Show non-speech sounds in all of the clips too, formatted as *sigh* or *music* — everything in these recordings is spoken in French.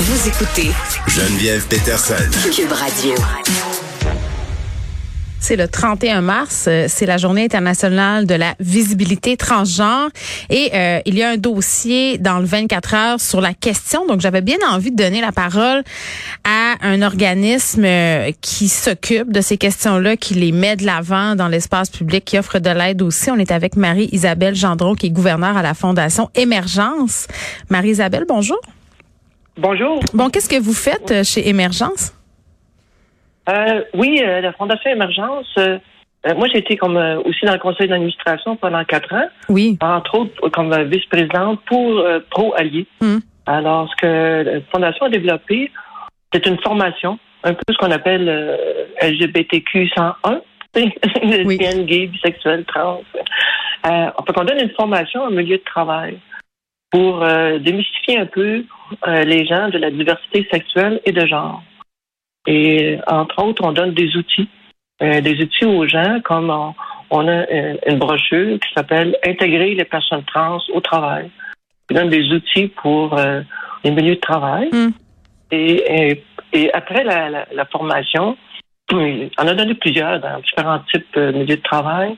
Vous écoutez Geneviève Peterson. Cube Radio. C'est le 31 mars, euh, c'est la journée internationale de la visibilité transgenre et euh, il y a un dossier dans le 24 heures sur la question. Donc j'avais bien envie de donner la parole à un organisme euh, qui s'occupe de ces questions-là, qui les met de l'avant dans l'espace public, qui offre de l'aide aussi. On est avec Marie-Isabelle Gendron qui est gouverneure à la Fondation Émergence. Marie-Isabelle, bonjour. Bonjour. Bon, qu'est-ce que vous faites chez Émergence? Euh, oui, euh, la Fondation Émergence. Euh, moi, j'ai été comme aussi dans le conseil d'administration pendant quatre ans. Oui. Entre autres, comme vice-présidente pour Pro Alliés. Hum. Alors, ce que la Fondation a développé, c'est une formation, un peu ce qu'on appelle LGBTQ 101, *laughs* lesbiennes, gays, bisexuels, trans. Euh, on donne une formation en milieu de travail pour démystifier un peu les gens de la diversité sexuelle et de genre. Et entre autres, on donne des outils, euh, des outils aux gens, comme on, a euh, une, brochure qui s'appelle Intégrer les personnes trans au travail. On donne des outils pour euh, les milieux de travail. Hmm. Et, et, après la, la, formation, on a donné plusieurs dans différents types de milieux de travail.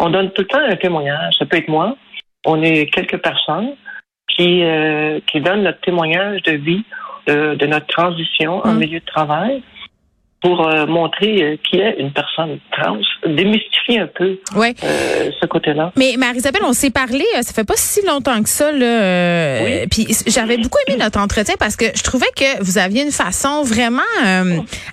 On donne tout le temps un témoignage. Ça peut être moi. On est quelques personnes qui, qui donnent notre témoignage de vie de, notre transition en mm. milieu de travail pour euh, montrer euh, qui est une personne trans, démystifier un peu euh, ce côté-là. Mais Marie-Isabelle, on s'est parlé, ça fait pas si longtemps que ça, là. Oui. Puis j'avais beaucoup aimé notre entretien parce que je trouvais que vous aviez une façon vraiment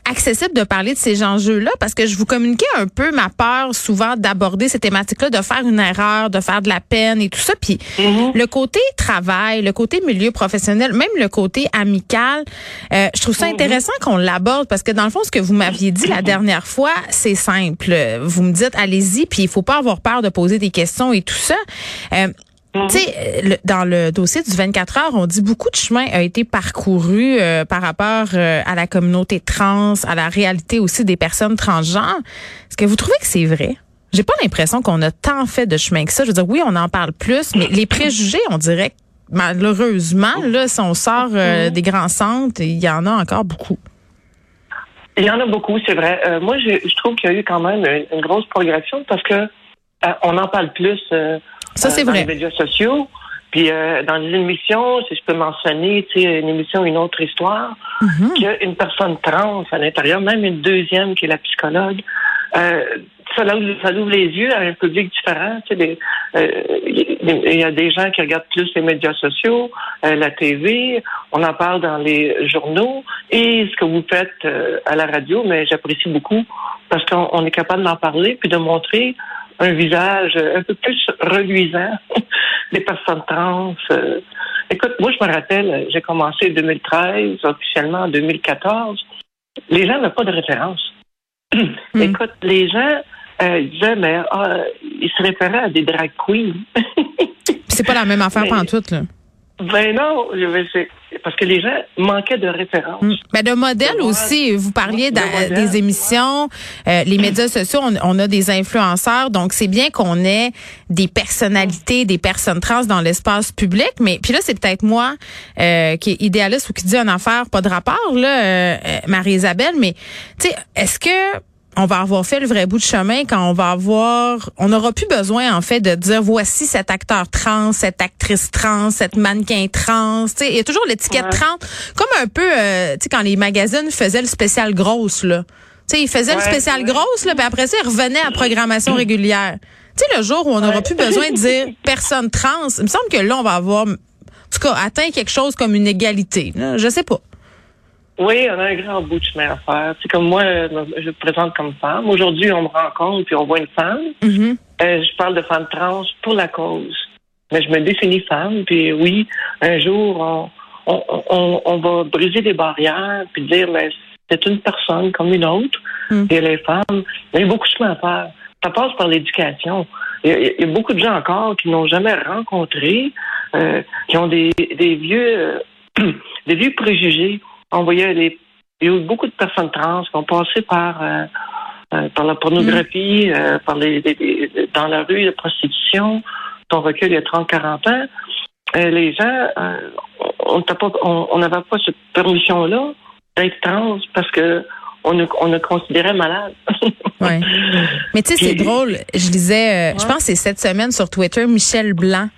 accessible de parler de ces enjeux-là parce que je vous communiquais un peu ma peur souvent d'aborder ces thématiques-là, de faire une erreur, de faire de la peine et tout ça. Puis mm-hmm. le côté travail, le côté milieu professionnel, même le côté amical, je trouve ça mm-hmm. intéressant qu'on l'aborde parce que dans le fond, ce que vous m'aviez dit la dernière fois, c'est simple. Vous me dites, allez-y, puis il faut pas avoir peur de poser des questions et tout ça. Euh, mhm. Tu sais, dans le dossier du 24 heures, on dit beaucoup de chemin a été parcouru euh, par rapport euh, à la communauté trans, à la réalité aussi des personnes transgenres. Est-ce que vous trouvez que c'est vrai? J'ai pas l'impression qu'on a tant fait de chemin que ça. Je veux dire, oui, on en parle plus, mais les préjugés, on dirait que malheureusement, là, si on sort mhm. des grands centres, il y en a encore beaucoup. Il y en a beaucoup, c'est vrai. Euh, moi, je, je, trouve qu'il y a eu quand même une, grosse progression parce que euh, on en parle plus euh, Ça, c'est dans vrai. les médias sociaux. Puis dans les émissions, si je peux mentionner, tu sais, une émission Une autre histoire, mm-hmm. qu'il y a une personne trans à l'intérieur, même une deuxième qui est la psychologue. Euh, ça, ça ouvre les yeux à un public différent. Tu sais, il y a des gens qui regardent plus les médias sociaux, euh, la TV, on en parle dans les journaux et ce que vous faites euh, à la radio, mais j'apprécie beaucoup parce qu'on est capable d'en parler puis de montrer un visage un peu plus reluisant *laughs* des personnes trans. Euh. Écoute, moi je me rappelle, j'ai commencé en 2013, officiellement en 2014. Les gens n'ont pas de référence. *clears throat* Hmm. Écoute, les gens euh, mais ah, ils se référaient à des drag queens. c'est pas la même affaire en tout, là. Ben non, parce que les gens manquaient de références. Hmm. Ben de modèles aussi. Vous parliez des émissions, euh, les médias sociaux, on, a des influenceurs, donc c'est bien qu'on ait des personnalités, des personnes trans dans l'espace public. Mais puis là, c'est peut-être moi euh, qui est idéaliste ou qui dit une affaire pas de rapport là, euh, Marie-Isabelle. Mais tu sais, est-ce que on va avoir fait le vrai bout de chemin quand on va avoir, on n'aura plus besoin en fait de dire voici cet acteur trans, cette actrice trans, cette mannequin trans. Tu sais, il y a toujours l'étiquette trans, comme un peu, euh, tu sais, quand les magazines faisaient le spécial grosse là. Tu sais, ils faisaient le spécial grosse là, puis après ça, ils revenaient à programmation régulière. Tu sais, le jour où on n'aura plus besoin de dire *laughs* personne trans, il me semble que là, on va avoir, en tout cas, atteint quelque chose comme une égalité. Je sais pas. Oui, on a un grand bout de chemin à faire. C'est comme moi, je me présente comme femme. Aujourd'hui, on me rencontre puis on voit une femme. Mm-hmm. Euh, je parle de femme trans pour la cause. Mais je me définis femme. Puis oui, un jour, on, on, on, va briser des barrières puis dire, mais c'est une personne comme une autre. Mm. Et les femmes, il y a beaucoup de chemin à faire. Ça passe par l'éducation. Il, y, a beaucoup de gens encore qui n'ont jamais rencontré, euh, qui ont des, des vieux, euh, *clears throat* des vieux préjugés on voyait les, il y a eu beaucoup de personnes trans qui ont passé par, euh, euh, par la pornographie, euh, par les, dans la rue, la prostitution, ton recul il y a 30-40 ans. les gens, on n'avait pas, cette permission-là d'être trans parce que on nous, on considérait malade. *laughs* ouais. Mais tu sais, c'est drôle. Je lisais, je pense que c'est cette semaine sur Twitter, Michel Blanc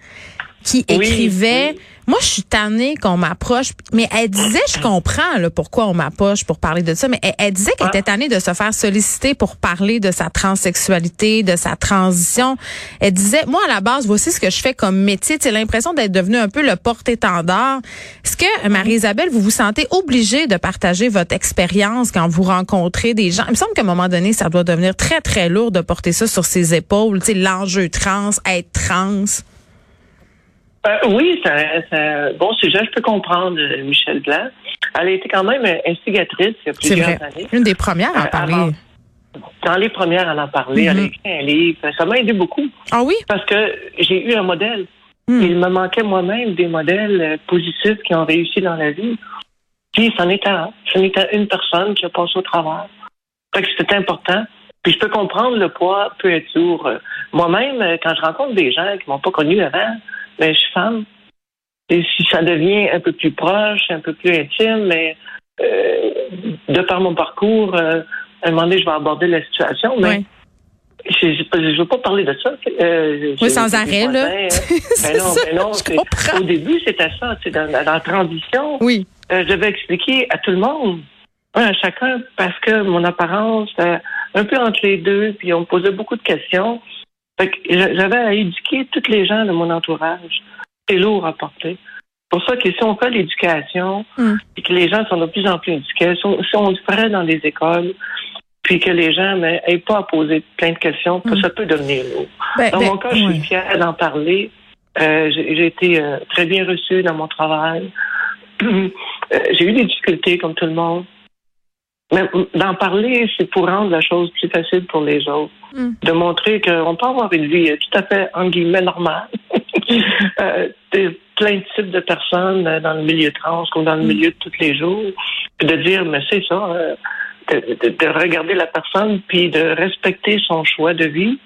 qui écrivait moi, je suis tannée qu'on m'approche. Mais elle disait, je comprends là, pourquoi on m'approche pour parler de ça, mais elle, disait qu'elle était tannée de se faire solliciter pour parler de sa transsexualité, de sa transition. Elle disait, moi, à la base, voici ce que je fais comme métier. C'est l'impression d'être devenue un peu le porte-étendard. Est-ce que, Marie-Isabelle, vous vous sentez obligée de partager votre expérience quand vous rencontrez des gens? Il me semble qu'à un moment donné, ça doit devenir très, très lourd de porter ça sur ses épaules. L'enjeu trans, être trans. Euh, oui, c'est un, bon sujet. Je peux comprendre euh, Michel Blanc. Elle a été quand même instigatrice il y a plusieurs années. Une des premières à en euh, parler. dans les premières à en parler. Elle a mm-hmm. écrit un livre. Ça m'a aidé beaucoup. Ah oui? Parce que j'ai eu un modèle. Mm. Il me manquait moi-même des modèles positifs qui ont réussi dans la vie. Puis, c'en était un. Ce n'était une personne qui a passé au travers. Fait que c'était important. Puis je peux comprendre le poids peut être lourd. Moi-même, quand je rencontre des gens qui m'ont pas connu avant, ben, je suis femme. Et si ça devient un peu plus proche, un peu plus intime, mais euh, de par mon parcours, euh, à un moment donné, je vais aborder la situation, mais je ne veux pas parler de ça. Euh, oui, sans arrêt, là. *laughs* ben non, ben non, au début, c'était ça. Dans, dans la transition, oui. je devais expliquer à tout le monde, à chacun, parce que mon apparence, un peu entre les deux, puis on me posait beaucoup de questions. J'avais à éduquer toutes les gens de mon entourage. C'est lourd à porter. C'est pour ça que si on fait l'éducation, hmm. et que les gens sont de plus en plus éduqués, si on, le ferait dans les écoles, puis que les gens n'aient pas à poser plein de questions, hmm. ça peut devenir lourd. Ben, dans ben, mon cas, je suis fière d'en parler. Euh, j'ai été euh, très bien reçue dans mon travail. *clears throat* Euh, j'ai eu des difficultés comme tout le monde. Mais d'en parler, c'est pour rendre la chose plus facile pour les autres. Mm. De montrer qu'on peut avoir une vie tout à fait, en guillemets, normale. *laughs* euh, plein de types de personnes euh, dans le milieu trans comme dans le mm. milieu de tous les jours. de dire, mais c'est ça, euh, de, de, regarder la personne puis de respecter son choix de vie,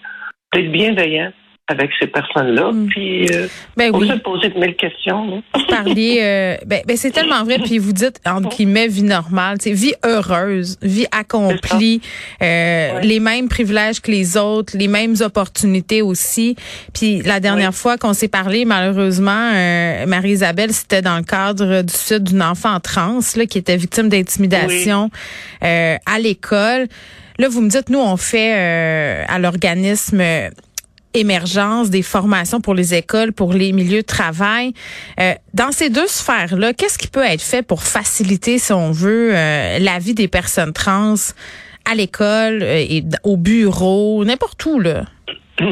d'être bienveillant avec ces personnes-là. Mm. Puis, euh, ben oui. se poser de mille questions. Vous parliez, euh, ben, ben, c'est tellement vrai. Puis vous dites, entre guillemets, vie normale, c'est vie heureuse, vie accomplie, euh, les mêmes privilèges que les autres, les mêmes opportunités aussi. Puis la dernière fois qu'on s'est parlé, malheureusement, euh, Marie-Isabelle, c'était dans le cadre du sud d'une enfant trans là, qui était victime d'intimidation euh, à l'école. Là, vous me dites, nous, on fait à l'organisme émergence des formations pour les écoles, pour les milieux de travail. Euh, dans ces deux sphères-là, qu'est-ce qui peut être fait pour faciliter, si on veut, euh, la vie des personnes trans à l'école euh, et au bureau, n'importe où, là? *clears throat*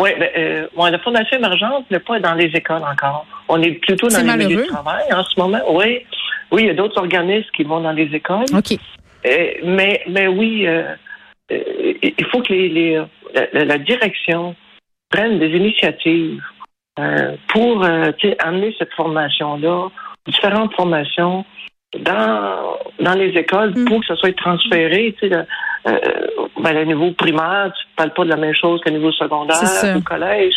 Oui, ben, la Fondation Émergence n'est pas dans les écoles encore. On est plutôt dans les milieux de travail en ce moment. Oui, oui, il y a d'autres organismes qui vont dans les écoles. OK. mais, mais oui, il faut que les la, direction prenne des initiatives euh, pour euh, amener cette formation-là, différentes formations dans, dans les écoles mm. pour que ça soit transféré. Euh, ben, niveau primaire, tu ne parles pas de la même chose qu'au niveau secondaire, au collège.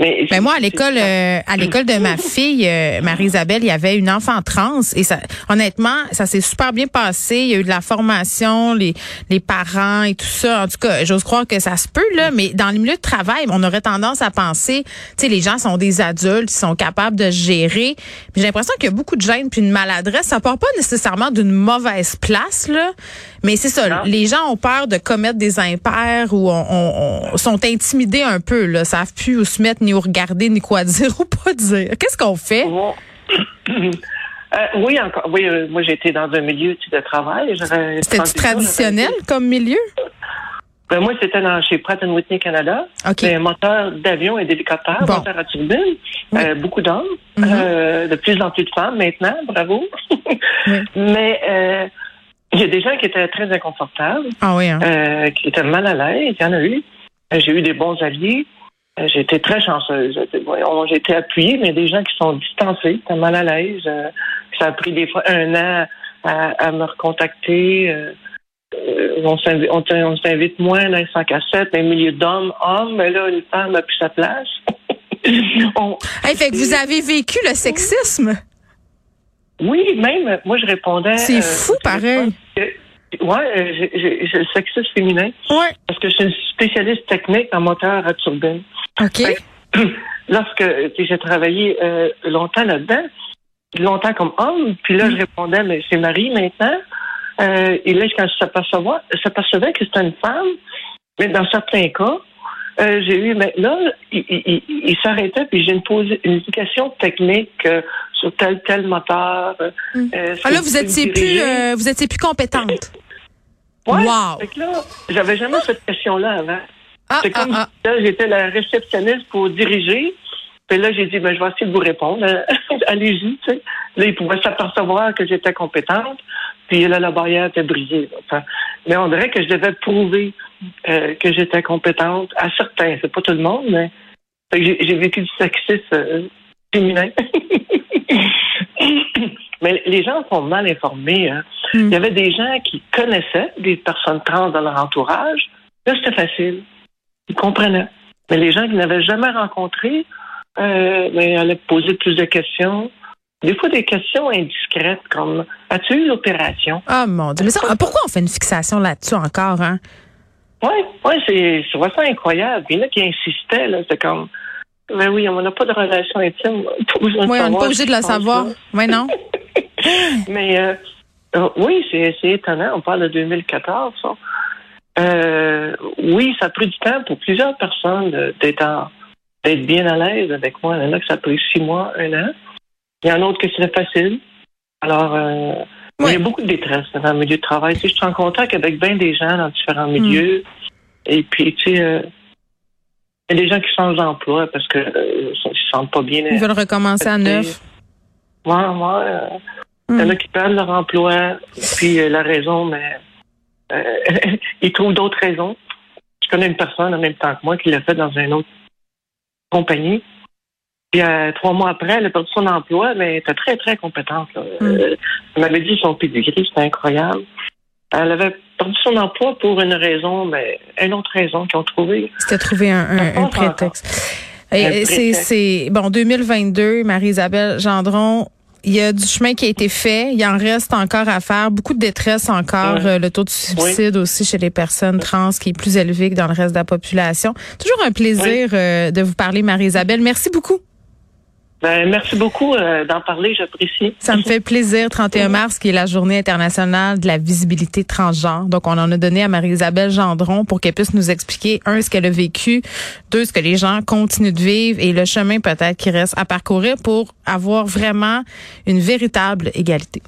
Mais, ben, moi, à l'école, euh, à l'école de ma fille, euh, Marie-Isabelle, il y avait une enfant trans et ça, honnêtement, ça s'est super bien passé. Il y a eu de la formation, les, les parents et tout ça. En tout cas, j'ose croire que ça se peut là, mais dans le milieu de travail, on aurait tendance à penser, tu sais, les gens sont des adultes, ils sont capables de gérer. J'ai l'impression qu'il y a beaucoup de gêne puis une maladresse. Ça part pas nécessairement d'une mauvaise place là, mais c'est ça. Les gens ont peur de commettre des impairs ou on, sont intimidés un peu là, savent plus où se mettre ni où regarder, ni quoi *laughs* dire ou pas dire. Qu'est-ce qu'on fait? *coughs* Euh, oui, encore. Oui, euh, moi été dans un milieu de travail. C'était traditionnel comme milieu? Ben, moi, c'était dans chez Pratt Whitney Canada. Okay. moteur d'avion et d'hélicoptère, moteur à turbine. Euh, beaucoup d'hommes, mm-hmm. de plus en plus de femmes maintenant, bravo. *laughs* Mais il y a des gens qui étaient très inconfortables, ah oui, hein? qui étaient mal à l'aise. Il y en a eu. J'ai eu des bons alliés. Euh, j'ai été très chanceuse. J'ai été appuyée, mais des gens qui sont distancés, qui mal à l'aise. Euh, ça a pris des fois un an à, me recontacter. Euh, on s'invite moins dans les 5 à 7, dans milieu d'hommes, hommes, mais là, une femme a plus sa place. *laughs* on... fait que vous avez vécu le sexisme? Oui, même, moi, je répondais. C'est euh, fou, pareil. ouais, j'ai le sexisme féminin. Ouais. Parce que je suis une spécialiste technique en moteur à turbine. OK. *clears throat* lorsque j'ai travaillé euh, longtemps là-dedans, longtemps comme homme, puis là, je mm. répondais, mais c'est Marie maintenant. Euh, et là, quand je s'apercevais que c'était une femme, mais dans certains cas, euh, j'ai eu, mais là, il, s'arrêtait, puis j'ai une, une éducation technique euh, sur tel tel moteur. Mm. ah là, vous étiez plus, vous étiez plus compétente. Ouais, wow. là, j'avais jamais cette question-là avant. Ah, c'est comme ah, ah. j'étais la réceptionniste pour diriger. Puis là, j'ai dit, ben, je vais essayer de vous répondre. *laughs* Allez-y, tu sais. Là, ils pouvaient s'apercevoir que j'étais compétente. Puis là, la barrière était brisée. mais on dirait que je devais prouver euh, que j'étais compétente à certains. C'est pas tout le monde, mais j'ai vécu du sexisme euh, féminin. *laughs* mais les gens sont mal informés. Hein. Hmm. Il y avait des gens qui connaissaient des personnes trans dans leur entourage. Là, c'était facile. Ils comprenaient. Mais les gens qui n'avaient jamais rencontré, euh, ben, allaient poser plus de questions. Des fois, des questions indiscrètes comme As-tu eu l'opération? Ah mon Dieu. Mais pourquoi on fait une fixation là-dessus encore, hein? Oui, ouais, c'est, je vois ça incroyable. Il y en a qui insistaient, là. C'est comme Mais ben oui, on n'a pas de relation intime. Oui, on n'est pas obligé de la savoir. Oui, non. *laughs* Mais euh, euh, oui, c'est, c'est étonnant. On parle de 2014. Ça. Euh, oui, ça a pris du temps pour plusieurs personnes d'être, d'être bien à l'aise avec moi. Il y en a que ça a pris six mois, un an. Il y en a d'autres que c'est facile. Alors, euh, il y a beaucoup de détresse dans le milieu de travail. Tu sais, je suis en contact avec bien des gens dans différents hmm. milieux. Et puis, tu sais, euh, il y a des gens qui changent d'emploi parce que euh, ils se sentent pas bien. Ils veulent recommencer à neuf. Moi, moi, il y en a hmm. qui perdent leur emploi. Puis la raison, mais *laughs* ils trouvent d'autres raisons. Je connais une personne en même temps que moi qui l'a fait dans une autre compagnie. Puis euh, trois mois après, elle a perdu son emploi, mais elle était très, très compétente. Là. Mm. Euh, elle m'avait dit son pedigree, c'était incroyable. Elle avait perdu son emploi pour une raison, mais une autre raison qu'ils ont trouvé. C'était trouver un, un, prétexte. C'est bon 2022, Marie-Isabelle Gendron. Il y a du chemin qui a été fait. Il en reste encore à faire. Beaucoup de détresse encore. Euh, le taux de suicide aussi chez les personnes trans qui est plus élevé que dans le reste de la population. Toujours un plaisir de vous parler, Marie-Isabelle. Merci beaucoup. Ben, merci beaucoup euh, d'en parler, j'apprécie. Ça me fait plaisir. 31 mars, qui est la journée internationale de la visibilité transgenre. Donc, on en a donné à Marie-Isabelle Gendron pour qu'elle puisse nous expliquer, un, ce qu'elle a vécu, deux, ce que les gens continuent de vivre et le chemin peut-être qui reste à parcourir pour avoir vraiment une véritable égalité.